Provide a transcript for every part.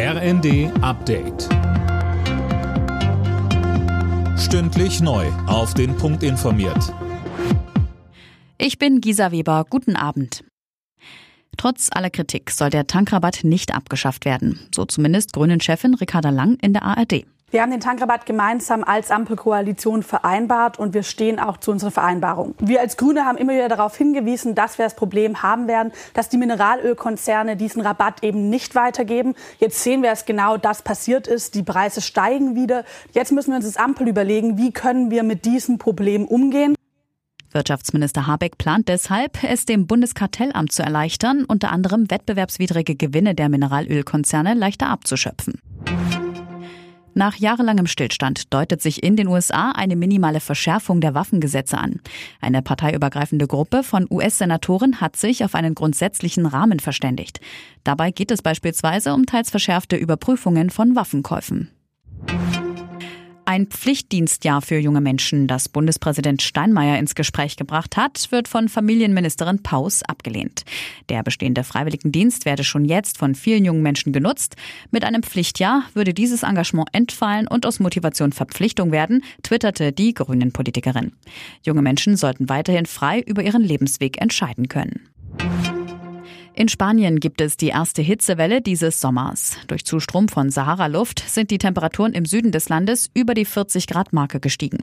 RND Update. Stündlich neu. Auf den Punkt informiert. Ich bin Gisa Weber. Guten Abend. Trotz aller Kritik soll der Tankrabatt nicht abgeschafft werden. So zumindest Grünen-Chefin Ricarda Lang in der ARD. Wir haben den Tankrabatt gemeinsam als Ampelkoalition vereinbart und wir stehen auch zu unserer Vereinbarung. Wir als Grüne haben immer wieder darauf hingewiesen, dass wir das Problem haben werden, dass die Mineralölkonzerne diesen Rabatt eben nicht weitergeben. Jetzt sehen wir, dass genau das passiert ist. Die Preise steigen wieder. Jetzt müssen wir uns als Ampel überlegen, wie können wir mit diesem Problem umgehen. Wirtschaftsminister Habeck plant deshalb, es dem Bundeskartellamt zu erleichtern, unter anderem wettbewerbswidrige Gewinne der Mineralölkonzerne leichter abzuschöpfen. Nach jahrelangem Stillstand deutet sich in den USA eine minimale Verschärfung der Waffengesetze an. Eine parteiübergreifende Gruppe von US-Senatoren hat sich auf einen grundsätzlichen Rahmen verständigt. Dabei geht es beispielsweise um teils verschärfte Überprüfungen von Waffenkäufen. Ein Pflichtdienstjahr für junge Menschen, das Bundespräsident Steinmeier ins Gespräch gebracht hat, wird von Familienministerin Paus abgelehnt. Der bestehende Freiwilligendienst werde schon jetzt von vielen jungen Menschen genutzt. Mit einem Pflichtjahr würde dieses Engagement entfallen und aus Motivation Verpflichtung werden, twitterte die Grünen Politikerin. Junge Menschen sollten weiterhin frei über ihren Lebensweg entscheiden können. In Spanien gibt es die erste Hitzewelle dieses Sommers. Durch Zustrom von Sahara-Luft sind die Temperaturen im Süden des Landes über die 40 Grad Marke gestiegen.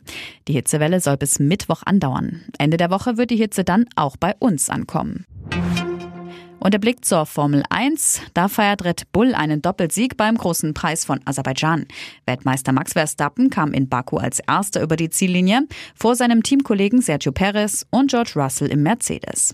Die Hitzewelle soll bis Mittwoch andauern. Ende der Woche wird die Hitze dann auch bei uns ankommen. Und der Blick zur Formel 1. Da feiert Red Bull einen Doppelsieg beim großen Preis von Aserbaidschan. Weltmeister Max Verstappen kam in Baku als erster über die Ziellinie vor seinem Teamkollegen Sergio Perez und George Russell im Mercedes.